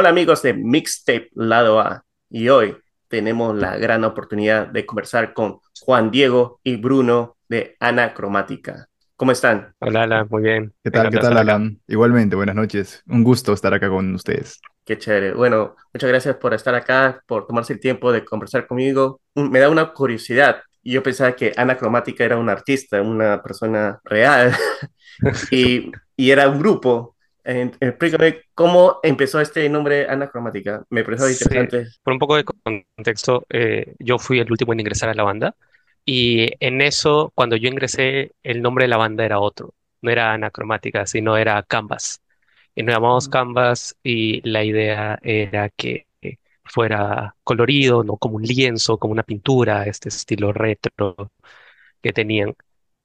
Hola amigos de Mixtape Lado A y hoy tenemos la gran oportunidad de conversar con Juan Diego y Bruno de Anacromática. ¿Cómo están? Hola, Alan, muy bien. ¿Qué tal? ¿Qué tal, Alan? Igualmente, buenas noches. Un gusto estar acá con ustedes. Qué chévere. Bueno, muchas gracias por estar acá, por tomarse el tiempo de conversar conmigo. Me da una curiosidad. Yo pensaba que Anacromática era un artista, una persona real, y, y era un grupo explícame cómo empezó este nombre Anacromática. Me pareció interesante. por un poco de contexto, eh, yo fui el último en ingresar a la banda y en eso, cuando yo ingresé, el nombre de la banda era otro. No era Anacromática, sino era Canvas. Y nos llamamos Canvas y la idea era que fuera colorido, no como un lienzo, como una pintura, este estilo retro que tenían.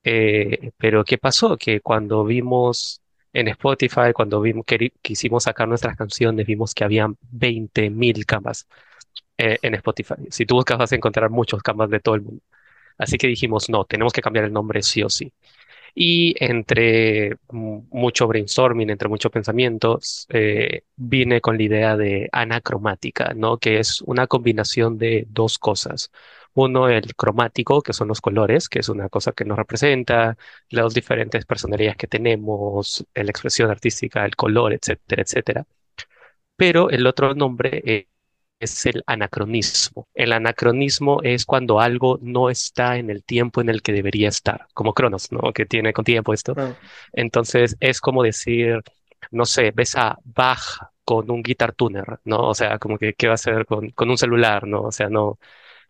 Eh, pero ¿qué pasó? Que cuando vimos en Spotify, cuando vimos que quisimos sacar nuestras canciones, vimos que habían 20.000 canvas eh, en Spotify. Si tú buscas vas a encontrar muchos canvas de todo el mundo. Así que dijimos, no, tenemos que cambiar el nombre sí o sí. Y entre mucho brainstorming, entre muchos pensamientos, eh, vine con la idea de anacromática, ¿no? Que es una combinación de dos cosas. Uno, el cromático, que son los colores, que es una cosa que nos representa, las diferentes personalidades que tenemos, la expresión artística, el color, etcétera, etcétera. Pero el otro nombre eh, es el anacronismo. El anacronismo es cuando algo no está en el tiempo en el que debería estar, como Cronos, ¿no? Que tiene con tiempo esto. Entonces es como decir, no sé, ves a Bach con un guitar tuner, ¿no? O sea, como que qué va a hacer con, con un celular, ¿no? O sea, no,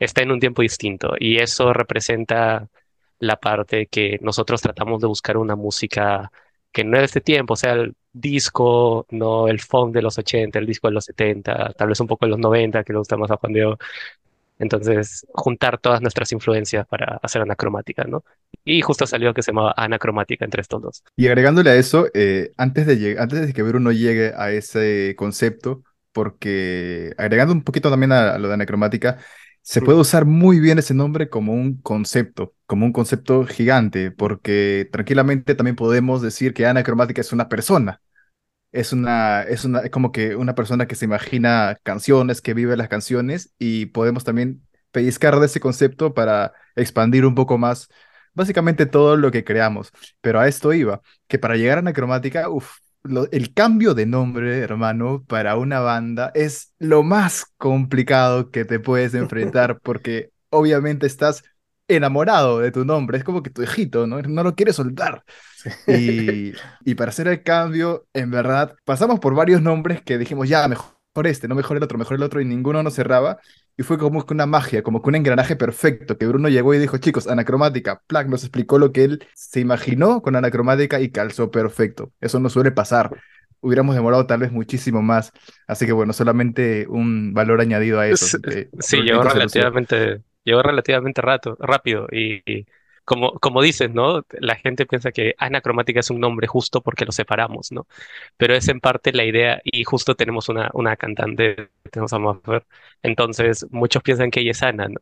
está en un tiempo distinto y eso representa la parte que nosotros tratamos de buscar una música que no es de este tiempo, o sea, el disco, no el funk de los 80, el disco de los 70, tal vez un poco de los 90, que le gusta más a Juan Diego. Entonces, juntar todas nuestras influencias para hacer anacromática, ¿no? Y justo salió que se llamaba anacromática entre estos dos. Y agregándole a eso, eh, antes, de antes de que Bruno llegue a ese concepto, porque agregando un poquito también a lo de anacromática, se puede usar muy bien ese nombre como un concepto, como un concepto gigante, porque tranquilamente también podemos decir que Ana Cromática es una persona. Es una, es una, como que una persona que se imagina canciones, que vive las canciones, y podemos también pellizcar de ese concepto para expandir un poco más básicamente todo lo que creamos. Pero a esto iba, que para llegar a Anacromática, uff, el cambio de nombre, hermano, para una banda es lo más complicado que te puedes enfrentar porque obviamente estás enamorado de tu nombre, es como que tu hijito, ¿no? No lo quieres soltar. Y, y para hacer el cambio, en verdad, pasamos por varios nombres que dijimos, ya, mejor este, no mejor el otro, mejor el otro, y ninguno nos cerraba. Y fue como que una magia, como que un engranaje perfecto, que Bruno llegó y dijo, chicos, anacromática, Plac nos explicó lo que él se imaginó con anacromática y calzó perfecto. Eso no suele pasar. Hubiéramos demorado tal vez muchísimo más. Así que bueno, solamente un valor añadido a eso. Sí, llegó relativamente, llegó relativamente rato, rápido y como, como dices, ¿no? La gente piensa que anacromática es un nombre justo porque lo separamos, ¿no? Pero es en parte la idea, y justo tenemos una, una cantante, tenemos a Maffer, entonces muchos piensan que ella es Ana, ¿no?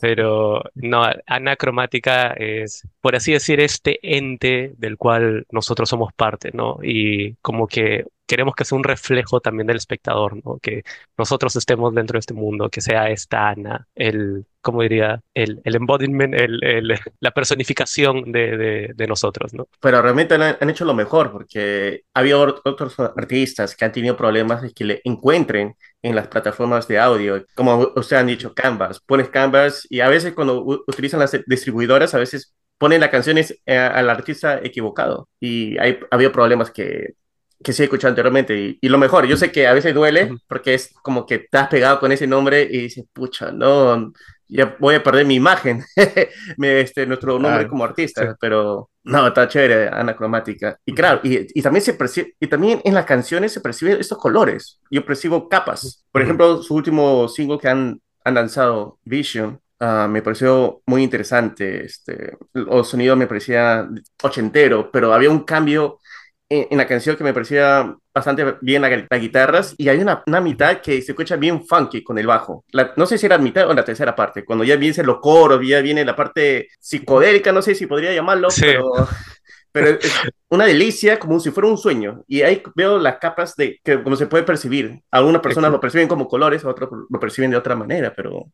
Pero no, anacromática es, por así decir, este ente del cual nosotros somos parte, ¿no? Y como que queremos que sea un reflejo también del espectador, ¿no? Que nosotros estemos dentro de este mundo, que sea esta Ana, el, ¿cómo diría? El, el embodiment, el, la personificación de, de, nosotros, ¿no? Pero realmente han, hecho lo mejor, porque ha habido otros artistas que han tenido problemas de que le encuentren en las plataformas de audio, como ustedes han dicho, Canvas, pones Canvas y a veces cuando utilizan las distribuidoras, a veces ponen las canciones eh, al artista equivocado y hay, ha habido problemas que que sí he escuchado anteriormente. Y, lo mejor, yo sé que a veces duele porque es como que estás pegado con ese nombre y dices, pucha, no, ya voy a perder mi imagen, este, nuestro nombre como artista, pero no, está chévere, anacromática. Y claro, y, y, también se percibe, y también en las canciones se perciben estos colores. Yo percibo capas. Por ejemplo, su último single que han, han lanzado, Vision, Uh, me pareció muy interesante. Este, el sonido me parecía ochentero, pero había un cambio en, la canción que me parecía bastante bien las la guitarras y hay una, una, mitad que se escucha bien funky con el bajo. no sé si era la mitad o la tercera parte, cuando ya viene los coros, ya viene la parte psicodélica, no sé si podría llamarlo, pero pero es una delicia como si fuera un sueño. Y ahí veo las capas de que como se puede percibir. Algunas personas lo perciben como colores, otros lo perciben de otra manera, pero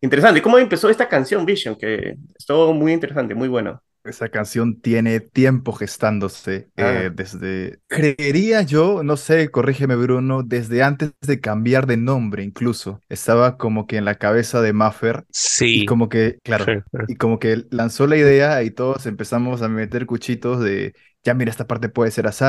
interesante. ¿Cómo empezó esta canción Vision? Que estuvo muy interesante, muy bueno. Esa canción tiene tiempo gestándose Ah. eh, desde, creería yo, no sé, corrígeme Bruno, desde antes de cambiar de nombre incluso. Estaba como que en la cabeza de Maffer y Sí, como que, claro, sí. y como que lanzó la idea y todos empezamos a meter cuchitos de, ya mira, esta parte puede ser así,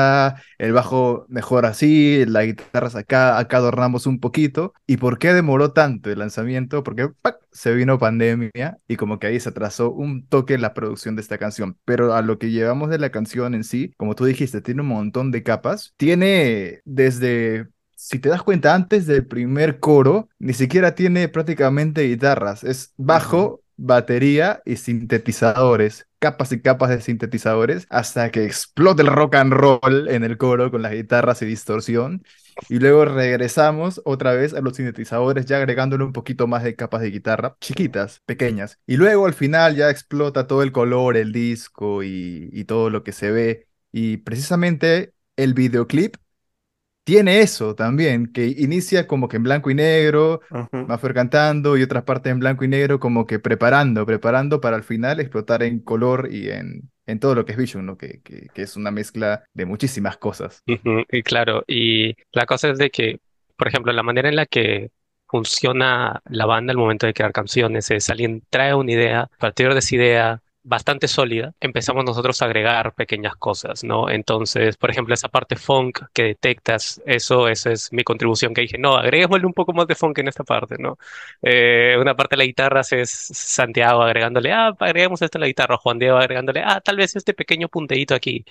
el bajo mejor así, la guitarra acá, acá adornamos un poquito. ¿Y por qué demoró tanto el lanzamiento? Porque ¡pac! se vino pandemia y como que ahí se atrasó un toque la producción de esta canción. Pero a lo que llevamos de la canción en sí, como tú dijiste, tiene un montón de capas. Tiene desde si te das cuenta, antes del primer coro, ni siquiera tiene prácticamente guitarras. Es bajo, batería y sintetizadores. Capas y capas de sintetizadores hasta que explota el rock and roll en el coro con las guitarras y distorsión. Y luego regresamos otra vez a los sintetizadores, ya agregándole un poquito más de capas de guitarra, chiquitas, pequeñas. Y luego al final ya explota todo el color, el disco y todo lo que se ve. Y precisamente el videoclip tiene eso también, que inicia como que en blanco y negro, Ujú. Maffer cantando y otras partes en blanco y negro, como que preparando, preparando para al final explotar en color y en, en todo lo que es Vision, ¿no? Que, que, que es una mezcla de muchísimas cosas. Y claro, y la cosa es de que, por ejemplo, la manera en la que funciona la banda al momento de crear canciones es alguien trae una idea, a partir de esa idea bastante sólida, empezamos nosotros a agregar pequeñas cosas, ¿no? Entonces, por ejemplo, esa parte funk que detectas, eso, esa es mi contribución que dije, no, agreguémosle un poco más de funk en esta parte, ¿no? Eh, una parte de la guitarra es Santiago agregándole, ah, agreguemos esto en la guitarra, Juan Diego agregándole, ah, tal vez este pequeño punteíto aquí.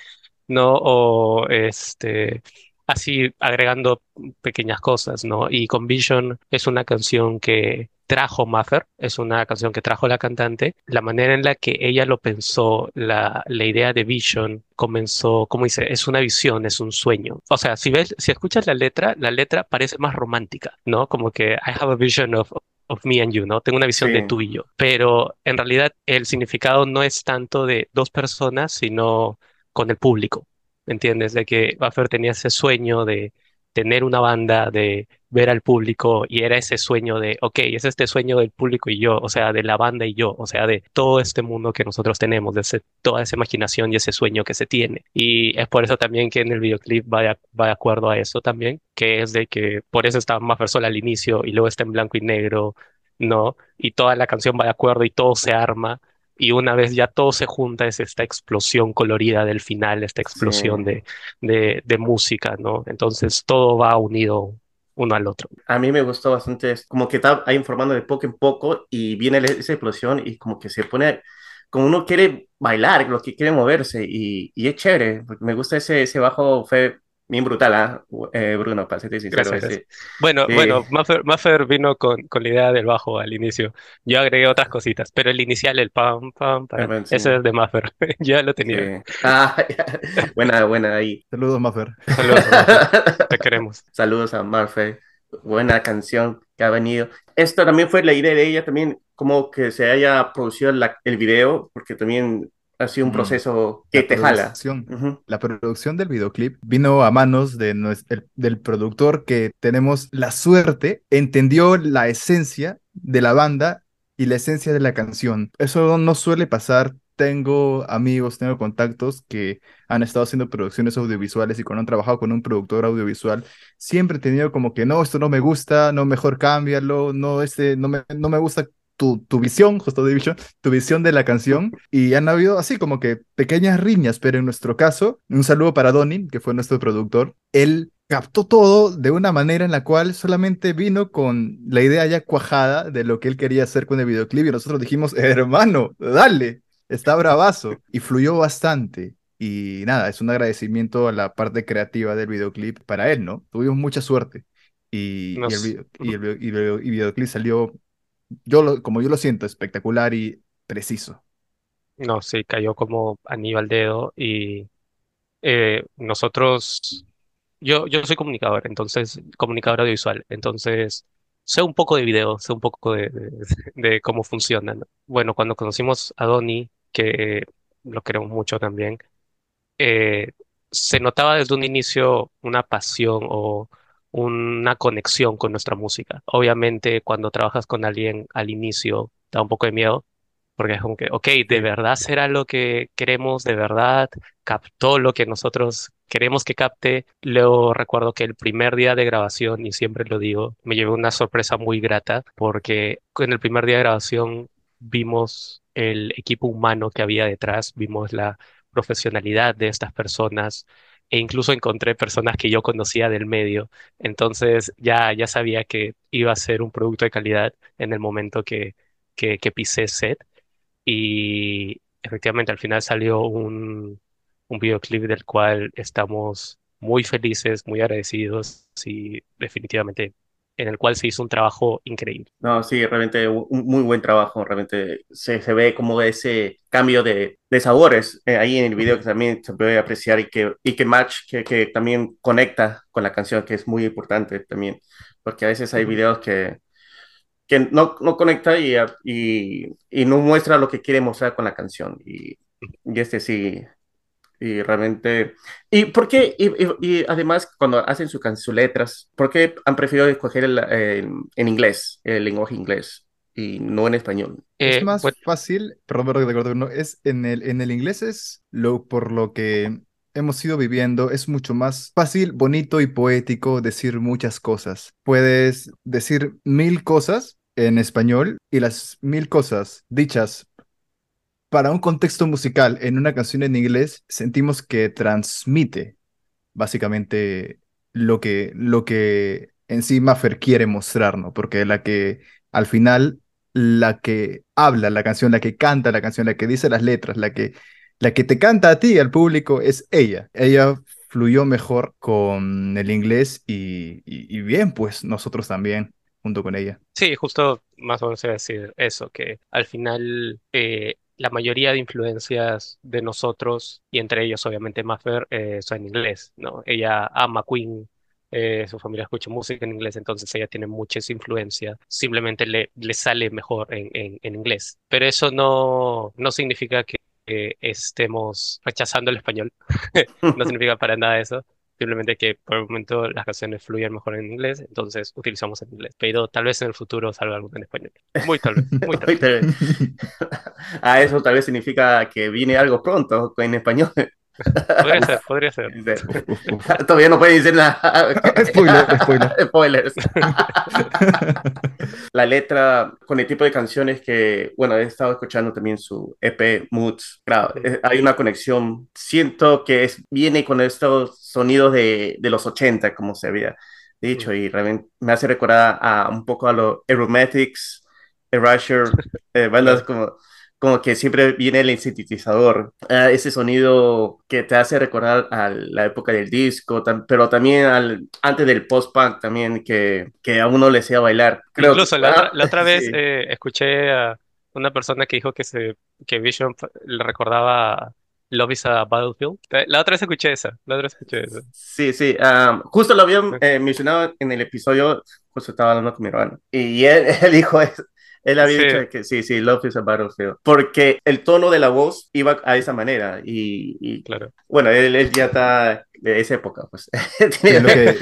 ¿no? O este, así agregando pequeñas cosas, ¿no? Y con Vision es una canción que trajo Maffer, es una canción que trajo la cantante. La manera en la que ella lo pensó, la, la idea de Vision comenzó, como dice, es una visión, es un sueño. O sea, si ves, si escuchas la letra, la letra parece más romántica, ¿no? Como que I have a vision of of me and you, ¿no? Tengo una visión de tú y yo. Pero en realidad el significado no es tanto de dos personas, sino con el público, ¿me entiendes? De que Buffer tenía ese sueño de tener una banda, de ver al público y era ese sueño de, ok, es este sueño del público y yo, o sea, de la banda y yo, o sea, de todo este mundo que nosotros tenemos, de ese- toda esa imaginación y ese sueño que se tiene. Y es por eso también que en el videoclip va de, va de acuerdo a eso también, que es de que por eso estaba Buffer sola al inicio y luego está en blanco y negro, ¿no? Y toda la canción va de acuerdo y todo se arma. Y una vez ya todo se junta, es esta explosión colorida del final, esta explosión Sí. de, de, de música, ¿no? Entonces todo va unido uno al otro. A mí me gustó bastante, como que está ahí informando de poco en poco y viene esa explosión y como que se pone, como uno quiere bailar, lo que quiere moverse y, y es chévere, me gusta ese, ese bajo, fue bien brutal, ¿ah? Eh, Bruno, para serte sincero. Gracias, ese- Bueno, Sí. bueno, Maffer, Maffer vino con, con la idea del bajo al inicio. Yo agregué otras cositas, pero el inicial, el pam, pam, pam, Pam, sí. ese es de Maffer. Ya lo tenía. sí. Ah, buena, buena ahí. Saludos, Maffer. Saludos, Maffer. Te queremos. Saludos a Marfe, buena canción que ha venido. Esto también fue la idea de ella, también como que se haya producido la- el video, porque también ha sido un proceso que La te jala. producción. Ujú. La producción del videoclip vino a manos de nues- el- del productor que tenemos la suerte, entendió la esencia de la banda y la esencia de la canción. Eso no suele pasar. Tengo amigos, tengo contactos que han estado haciendo producciones audiovisuales y cuando han trabajado con un productor audiovisual, siempre he tenido como que no, esto no me gusta, no, mejor cámbialo, no, este, no me, no me gusta tu, tu visión, justo de visión, tu visión de la canción y han habido así como que pequeñas riñas, pero en nuestro caso, un saludo para Donin, que fue nuestro productor, él captó todo de una manera en la cual solamente vino con la idea ya cuajada de lo que él quería hacer con el videoclip y nosotros dijimos, hermano, dale, está bravazo y fluyó bastante. Y nada, es un agradecimiento a la parte creativa del videoclip para él, ¿no? Tuvimos mucha suerte. Y, y el, Nos- video- y el video- y el- y videoclip salió, yo lo- como yo lo siento, espectacular y preciso. No, sí, cayó como anillo al dedo y eh, nosotros, yo, yo soy comunicador, entonces, comunicador audiovisual, entonces sé un poco de video, sé un poco de, de, cómo funciona, ¿no? Bueno, cuando conocimos a Donny, que lo queremos mucho también, eh, se notaba desde un inicio una pasión o una conexión con nuestra música. Obviamente, cuando trabajas con alguien al inicio, da un poco de miedo, porque es como que, ok, ¿de verdad será lo que queremos? ¿De verdad captó lo que nosotros queremos que capte? Luego recuerdo que el primer día de grabación, y siempre lo digo, me llevé una sorpresa muy grata, porque en el primer día de grabación vimos el equipo humano que había detrás, vimos la profesionalidad de estas personas. E incluso encontré personas que yo conocía del medio. Entonces ya, ya sabía que iba a ser un producto de calidad en el momento que, que, que pisé set. Y efectivamente al final salió un, un videoclip del cual estamos muy felices, muy agradecidos y definitivamente en el cual se hizo un trabajo increíble. No, sí, realmente un muy buen trabajo, realmente se, se ve como ese cambio de, de sabores eh, ahí en el video que también se puede apreciar y que, y que match, que, que también conecta con la canción, que es muy importante también, porque a veces hay videos que, que no, no conecta y, y, y no muestra lo que quiere mostrar con la canción, y, y este sí, y realmente, ¿y por qué? Y, y- y además, cuando hacen su can- sus letras, ¿por qué han preferido escoger el, el- en inglés, el lenguaje inglés, y no en español? Es Eh, más bueno, fácil, perdón, perdón, no, es en el, en el inglés es lo por lo que hemos ido viviendo, es mucho más fácil, bonito y poético decir muchas cosas. Puedes decir mil cosas en español y las mil cosas dichas para un contexto musical en una canción en inglés, sentimos que transmite básicamente lo que, lo que en sí Maffer quiere mostrarnos, porque la que al final, la que habla la canción, la que canta la canción, la que dice las letras, la que, la que te canta a ti, al público, es ella. Ella fluyó mejor con el inglés y, y, bien, pues nosotros también, junto con ella. sí, justo más o menos iba a decir eso, que al final eh, la mayoría de influencias de nosotros, y entre ellos obviamente Maffer, eh, son en inglés, ¿no? Ella ama Queen, eh, su familia escucha música en inglés, entonces ella tiene mucha esa influencia, simplemente le, le sale mejor en, en, en inglés. Pero eso no, no significa que estemos rechazando el español, no significa para nada eso. Simplemente que por el momento las canciones fluyen mejor en inglés, entonces utilizamos en inglés. Pero tal vez en el futuro salga algo en español. Muy tal vez, muy tal vez. A eso tal vez significa que viene algo pronto en español. Podría ser, podría ser. Todavía no pueden decir nada. Spoiler, spoiler. Spoilers. La letra con el tipo de canciones que, bueno, he estado escuchando también su EP Moods. Claro, eh, hay una conexión. Siento que es, viene con estos sonidos de, de los 80, como se había dicho, y realmente me hace recordar a un poco a los Aromatics, Erasure, eh, bandas como, como que siempre viene el sintetizador, ah, ese sonido que te hace recordar a la época del disco, tam- pero también al, antes del post-punk también, que, que a uno le hacía bailar. Creo que, Incluso la otra, ah, la otra vez sí. eh, escuché a una persona que dijo que, se, que Vision le recordaba Love is a Battlefield. Eh, La otra vez escuché esa, la otra vez escuché esa. Sí, sí, am, justo lo habían eh, mencionado en el episodio, justo estaba hablando con mi hermano, y él, él dijo él había Sí, dicho que sí, sí, Love is a Battlefield, porque el tono de la voz iba a esa manera, y, y, claro. bueno, él, él ya está de esa época, pues. Que,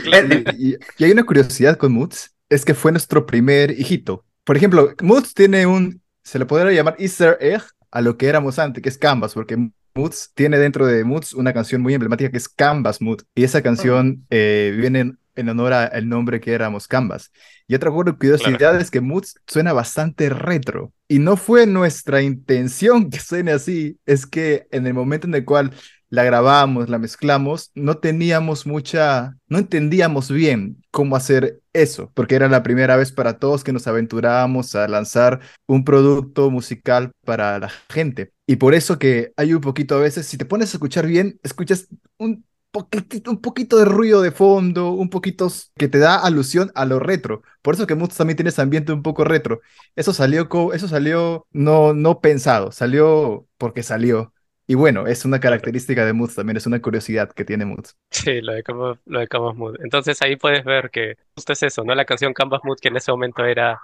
y- y hay una curiosidad con Moods, es que fue nuestro primer hijito. Por ejemplo, Moods tiene un, se le podría llamar Easter egg a lo que éramos antes, que es Canvas, porque Moods tiene dentro de Moods una canción muy emblemática que es Canvas Mood, y esa canción eh, viene en, honor al nombre que éramos Canvas. Y otra cu- curiosidad Claro. es que Moods suena bastante retro, y no fue nuestra intención que suene así, es que en el momento en el cual la grabamos, la mezclamos, no teníamos mucha, no entendíamos bien cómo hacer eso, porque era la primera vez para todos que nos aventurábamos a lanzar un producto musical para la gente. Y por eso que hay un poquito a veces, si te pones a escuchar bien, escuchas un un poquito de ruido de fondo, un poquito que te da alusión a lo retro. Por eso que Moods también tiene ese ambiente un poco retro. Eso salió, eso salió no, no pensado, salió porque salió. Y bueno, es una característica de Moods también, es una curiosidad que tiene Moods. Sí, lo de Canvas, lo de Canvas Mood. Entonces ahí puedes ver que justo es eso, ¿no? La canción Canvas Mood, que en ese momento era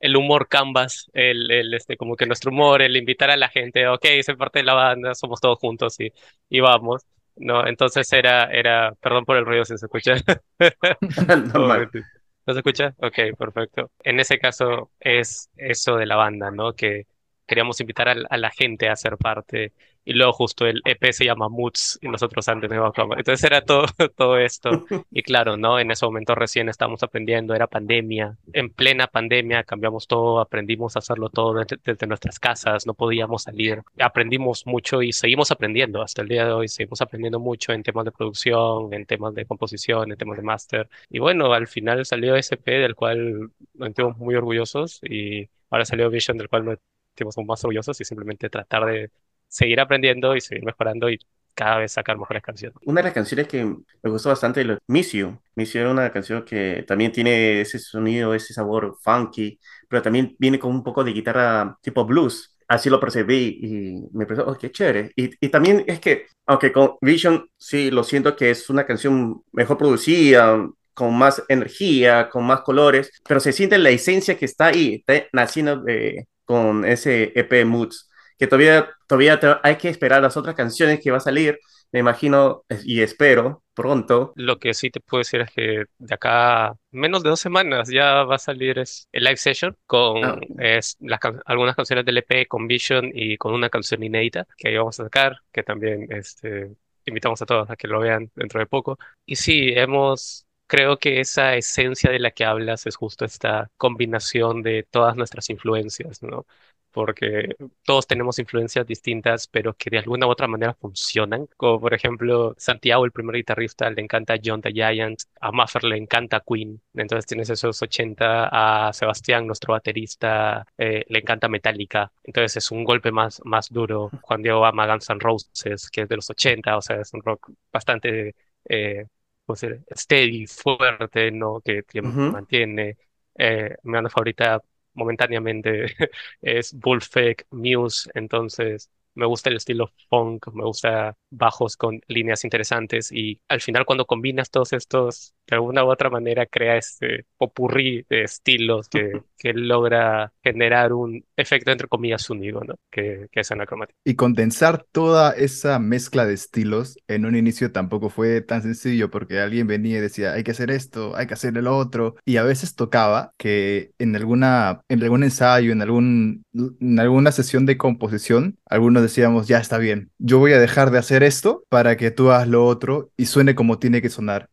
el humor Canvas, el, el, este, como que nuestro humor, el invitar a la gente, ok, soy parte de la banda, somos todos juntos y, y vamos. No, entonces era, era, perdón por el ruido si se escucha. Normal. ¿No se escucha? Ok, perfecto. En ese caso es eso de la banda, ¿no? Que queríamos invitar a, a la gente a ser parte y luego justo el EP se llama Moods y nosotros antes no íbamos Entonces era todo, todo esto. Y claro, ¿no? En ese momento recién estábamos aprendiendo, era pandemia. En plena pandemia cambiamos todo, aprendimos a hacerlo todo desde, desde nuestras casas, no podíamos salir. Aprendimos mucho y seguimos aprendiendo hasta el día de hoy. Seguimos aprendiendo mucho en temas de producción, en temas de composición, en temas de máster. Y bueno, al final salió EP del cual nos sentimos muy orgullosos y ahora salió Vision del cual nos sentimos más orgullosos y simplemente tratar de seguir aprendiendo y seguir mejorando y cada vez sacar mejores canciones. Una de las canciones que me gustó bastante es Miss You. Miss You era una canción que también tiene ese sonido, ese sabor funky, pero también viene con un poco de guitarra tipo blues. Así lo percibí y me pareció, oh, qué chévere. Y, y también es que, aunque con Vision sí lo siento que es una canción mejor producida, con más energía, con más colores, pero se siente la esencia que está ahí, está naciendo de, con ese EP Moods que todavía, todavía hay que esperar las otras canciones que va a salir, me imagino y espero pronto. Lo que sí te puedo decir es que de acá menos de dos semanas ya va a salir es el live session con Ah, es, las, can- algunas canciones del EP, con Vision y con una canción inédita que ahí vamos a sacar, que también este, invitamos a todos a que lo vean dentro de poco. Y sí, hemos... Creo que esa esencia de la que hablas es justo esta combinación de todas nuestras influencias, ¿no? Porque todos tenemos influencias distintas, pero que de alguna u otra manera funcionan. Como por ejemplo, Santiago, el primer guitarrista, le encanta John the Giant, a Maffer le encanta Queen, entonces tienes esos 80, a Sebastián, nuestro baterista, eh, le encanta Metallica, entonces es un golpe más, más duro. Juan Diego ama Guns N' Roses, que es de los 80, o sea, es un rock bastante, eh, ¿cómo se dice? steady, fuerte, ¿no? Que, mantiene. Eh, mi banda favorita momentáneamente es Bullfek, Muse, entonces me gusta el estilo funk, me gusta bajos con líneas interesantes y al final cuando combinas todos estos, de alguna u otra manera crea este popurrí de estilos que, que logra generar un efecto entre comillas único, ¿no? Que, que es anacromático. Y condensar toda esa mezcla de estilos en un inicio tampoco fue tan sencillo porque alguien venía y decía, hay que hacer esto, hay que hacer el otro. Y a veces tocaba que en alguna, en algún ensayo, en algún, en alguna sesión de composición, algunos decíamos, ya está bien, yo voy a dejar de hacer esto para que tú hagas lo otro y suene como tiene que sonar.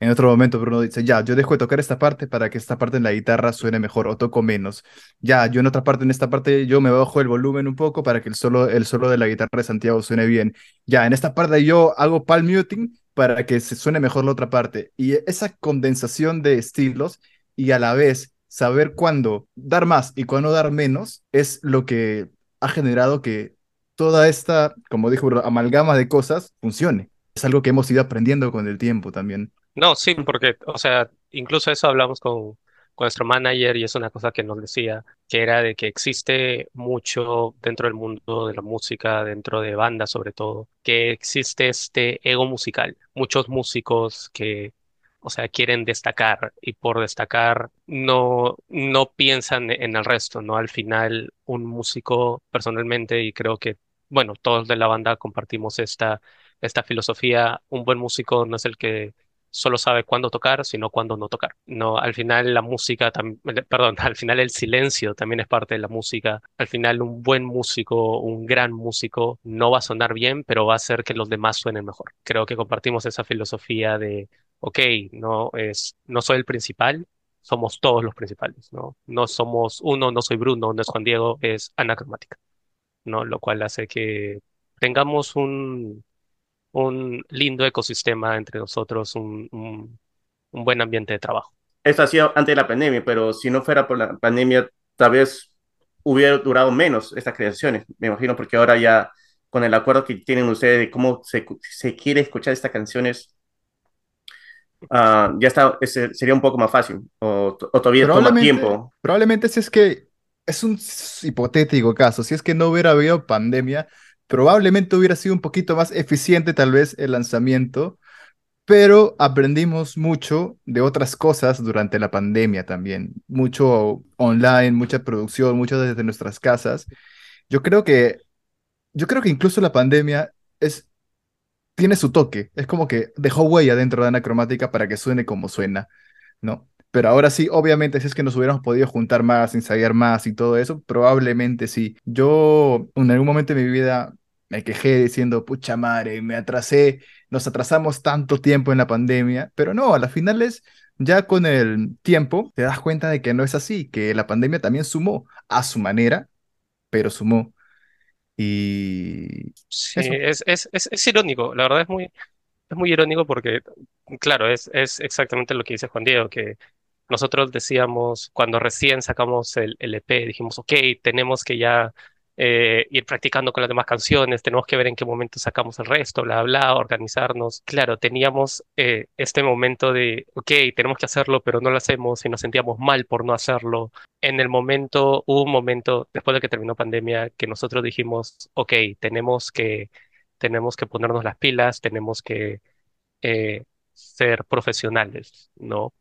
En otro momento Bruno dice, ya, yo dejo de tocar esta parte para que esta parte en la guitarra suene mejor o toco menos. Ya, yo en otra parte, en esta parte, yo me bajo el volumen un poco para que el solo, el solo de la guitarra de Santiago suene bien. Ya, en esta parte yo hago palm muting para que se suene mejor la otra parte. Y esa condensación de estilos y a la vez saber cuándo dar más y cuándo dar menos es lo que ha generado que toda esta, como dijo amalgama de cosas funcione. Es algo que hemos ido aprendiendo con el tiempo también. No, sí, porque, o sea, incluso eso hablamos con, con nuestro manager y es una cosa que nos decía, que era de que existe mucho dentro del mundo de la música, dentro de bandas sobre todo, que existe este ego musical. Muchos músicos que, o sea, quieren destacar y por destacar no, no piensan en el resto, ¿no? Al final, un músico personalmente, y creo que, bueno, todos de la banda compartimos esta, esta filosofía, un buen músico no es el que solo sabe cuándo tocar, sino cuándo no tocar. No, al final la música, eh, perdón, al final el silencio también es parte de la música. Al final un buen músico, un gran músico, no va a sonar bien, pero va a hacer que los demás suenen mejor. Creo que compartimos esa filosofía de, ok, no es, no soy el principal. Somos todos los principales, ¿no? No somos uno, no soy Bruno, no es Juan Diego, es anacromática, ¿no? Lo cual hace que tengamos un, un lindo ecosistema entre nosotros, un, un- un buen ambiente de trabajo. Eso ha sido antes de la pandemia, pero si no fuera por la pandemia, tal vez hubiera durado menos estas creaciones, me imagino, porque ahora ya con el acuerdo que tienen ustedes de cómo se, se quiere escuchar estas canciones, ah, ya está, ese- sería un poco más fácil, o, o todavía toma tiempo. probablemente si es que es un hipotético caso, si es que no hubiera habido pandemia, probablemente hubiera sido un poquito más eficiente tal vez el lanzamiento, pero aprendimos mucho de otras cosas durante la pandemia también, mucho online, mucha producción, mucho desde nuestras casas. Yo creo que, yo creo que incluso la pandemia es tiene su toque, es como que dejó huella dentro de Anacromática para que suene como suena, ¿no? Pero ahora sí, obviamente, si es que nos hubiéramos podido juntar más, ensayar más y todo eso, probablemente sí. Yo en algún momento de mi vida me quejé diciendo, pucha madre, me atrasé, nos atrasamos tanto tiempo en la pandemia, pero no, a las finales, ya con el tiempo, te das cuenta de que no es así, que la pandemia también sumó a su manera, pero sumó. Y sí, es, es, es, es, irónico, la verdad es muy, es muy irónico porque, claro, es, es exactamente lo que dice Juan Diego, que nosotros decíamos, cuando recién sacamos el, el EP, dijimos, ok, tenemos que ya eh, ir practicando con las demás canciones, tenemos que ver en qué momento sacamos el resto, bla, bla, organizarnos. Claro, teníamos eh, este momento de, ok, tenemos que hacerlo, pero no lo hacemos y nos sentíamos mal por no hacerlo. En el momento, hubo un momento, después de que terminó pandemia, que nosotros dijimos, ok, tenemos que, tenemos que ponernos las pilas, tenemos que eh, ser profesionales, ¿no?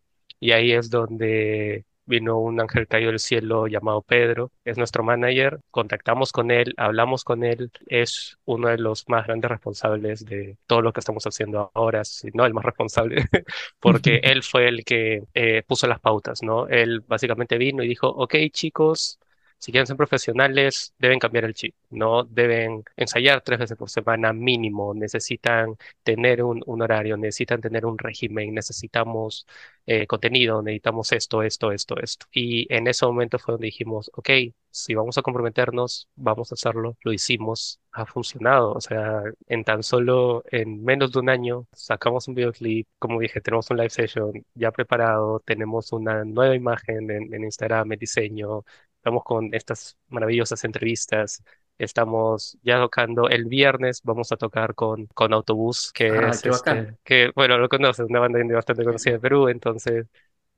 Y ahí es donde vino un ángel caído del cielo llamado Pedro, es nuestro manager, contactamos con él, hablamos con él, es uno de los más grandes responsables de todo lo que estamos haciendo ahora, si no el más responsable, porque él fue el que eh, puso las pautas, ¿no? Él básicamente vino y dijo, ok chicos, si quieren ser profesionales, deben cambiar el chip, no deben ensayar tres veces por semana mínimo, necesitan tener un, horario, necesitan tener un régimen, necesitamos eh, contenido, necesitamos esto, esto, esto, esto. Y en ese momento fue donde dijimos, ok, si vamos a comprometernos, vamos a hacerlo, lo hicimos, ha funcionado, o sea, en tan solo, en menos de un año, sacamos un videoclip, como dije, tenemos un live session ya preparado, tenemos una nueva imagen en, en Instagram, el diseño, estamos con estas maravillosas entrevistas. Estamos ya tocando el viernes, vamos a tocar con, con Autobús, que Ah, es este, que bueno, lo conoces, una banda bastante conocida de Perú, entonces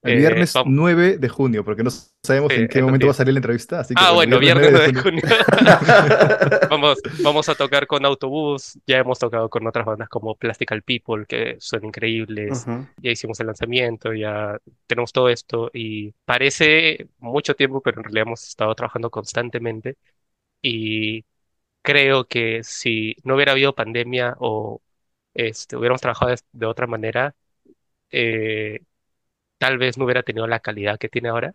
el eh, viernes vamos, 9 de junio, porque no sabemos sí, en qué momento va a salir la entrevista, así que Ah, bueno, viernes viernes 9 de 9 de junio. junio. Vamos, vamos a tocar con Autobús, ya hemos tocado con otras bandas como Plastical People, que son increíbles, Ujú. ya hicimos el lanzamiento, ya tenemos todo esto y parece mucho tiempo, pero en realidad hemos estado trabajando constantemente y creo que si no hubiera habido pandemia o este, hubiéramos trabajado de, de otra manera, eh, tal vez no hubiera tenido la calidad que tiene ahora.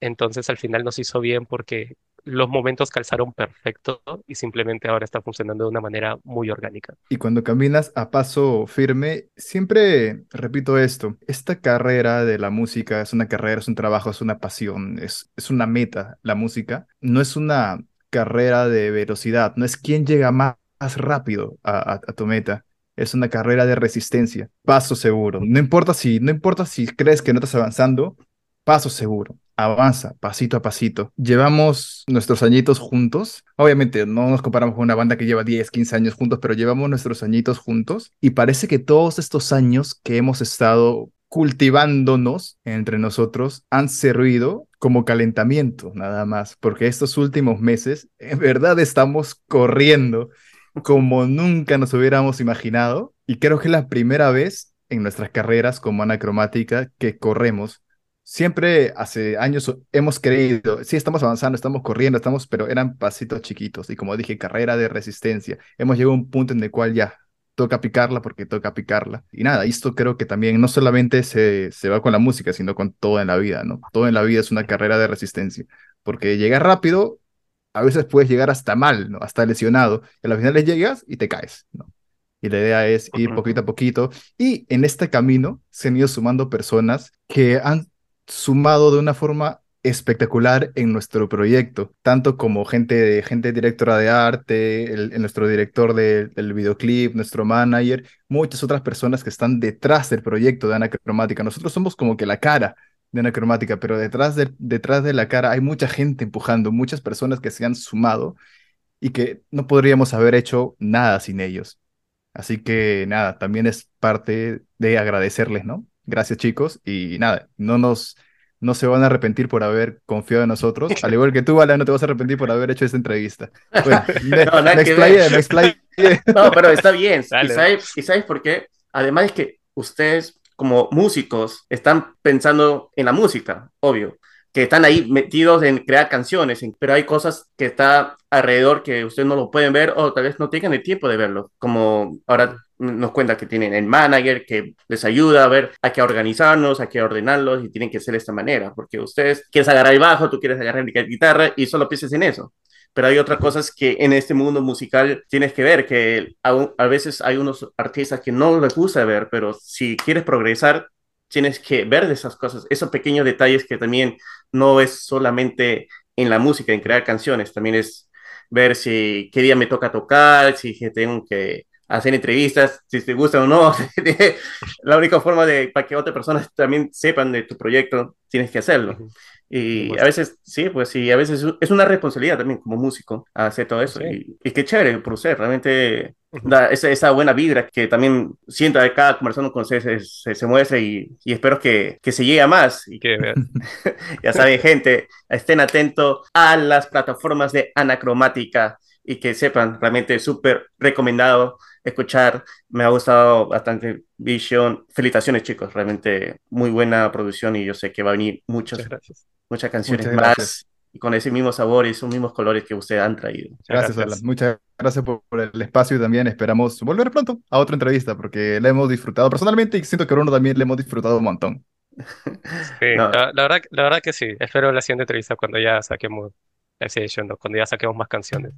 Entonces al final nos hizo bien porque los momentos calzaron perfecto y simplemente ahora está funcionando de una manera muy orgánica. Y cuando caminas a paso firme, siempre repito esto, esta carrera de la música es una carrera, es un trabajo, es una pasión, es, es una meta, la música. No es una carrera de velocidad, no es quién llega más, rápido a, a- a tu meta. Es una carrera de resistencia, paso seguro. No importa si, no importa si crees que no estás avanzando, paso seguro. Avanza, pasito a pasito. Llevamos nuestros añitos juntos. Obviamente no nos comparamos con una banda que lleva 10, 15 años juntos, pero llevamos nuestros añitos juntos. Y parece que todos estos años que hemos estado cultivándonos entre nosotros han servido como calentamiento, nada más. Porque estos últimos meses, en verdad, estamos corriendo como nunca nos hubiéramos imaginado. Y creo que es la primera vez en nuestras carreras como anacromática que corremos Siempre hace años hemos creído, sí, estamos avanzando, estamos corriendo, estamos, pero eran pasitos chiquitos. Y como dije, carrera de resistencia. Hemos llegado a un punto en el cual ya toca picarla porque toca picarla. Y nada, esto creo que también no solamente se, va con la música, sino con todo en la vida, ¿no? Todo en la vida es una carrera de resistencia. Porque llegar rápido, a veces puedes llegar hasta mal, ¿no? Hasta lesionado. Y a las finales llegas y te caes, ¿no? Y la idea es ir poquito a poquito. Y en este camino se han ido sumando personas que han sumado de una forma espectacular en nuestro proyecto, tanto como gente, gente directora de arte, el, el nuestro director de- del videoclip, nuestro manager, muchas otras personas que están detrás del proyecto de Anacromática. Nosotros somos como que la cara de Anacromática, pero detrás de, detrás de la cara hay mucha gente empujando, muchas personas que se han sumado y que no podríamos haber hecho nada sin ellos. Así que nada, también es parte de agradecerles, ¿no? Gracias, chicos. Y nada, no nos, no se van a arrepentir por haber confiado en nosotros. Al igual que tú, Alan, no te vas a arrepentir por haber hecho esta entrevista. Bueno, me, No, me que explayé, me explayé. No, pero está bien. ¿Y sabes, ¿Y sabes por qué? Además es que ustedes como músicos están pensando en la música, obvio, que están ahí metidos en crear canciones, pero hay cosas que está alrededor que ustedes no lo pueden ver o tal vez no tengan el tiempo de verlo, como ahora nos cuenta que tienen el manager que les ayuda a ver, hay que organizarnos, hay que ordenarlos y tienen que ser de esta manera, porque ustedes quieres agarrar el bajo, tú quieres agarrar la guitarra y solo pienses en eso. Pero hay otras cosas que en este mundo musical tienes que ver, que a, veces hay unos artistas que no les gusta ver, pero si quieres progresar, tienes que ver de esas cosas, esos pequeños detalles que también no es solamente en la música, en crear canciones, también es ver si qué día me toca tocar, si tengo que hacer entrevistas, si te gusta o no. la única forma de para que otras personas también sepan de tu proyecto, tienes que hacerlo. Y a veces, sí, pues sí, a veces es una responsabilidad también como músico hacer todo eso. Y, y, qué chévere por ser, realmente da esa, esa, buena vibra que también siento de cada conversando con ustedes se, se, muestra y, y, espero que, que se llegue a más. Y que ya saben, gente, estén atentos a las plataformas de Anacromática y que sepan, realmente súper recomendado escuchar. Me ha gustado bastante Vision. Felicitaciones, chicos. Realmente muy buena producción y yo sé que va a venir muchos, Muchas, muchas canciones Muchas más y con ese mismo sabor y esos mismos colores que ustedes han traído. Gracias, Alan. Muchas gracias por, por, el espacio y también esperamos volver pronto a otra entrevista porque la hemos disfrutado personalmente y siento que a Bruno también le hemos disfrutado un montón. Sí, no. la, la, verdad, la verdad que sí. Espero la siguiente entrevista cuando ya saquemos cuando ya saquemos más canciones.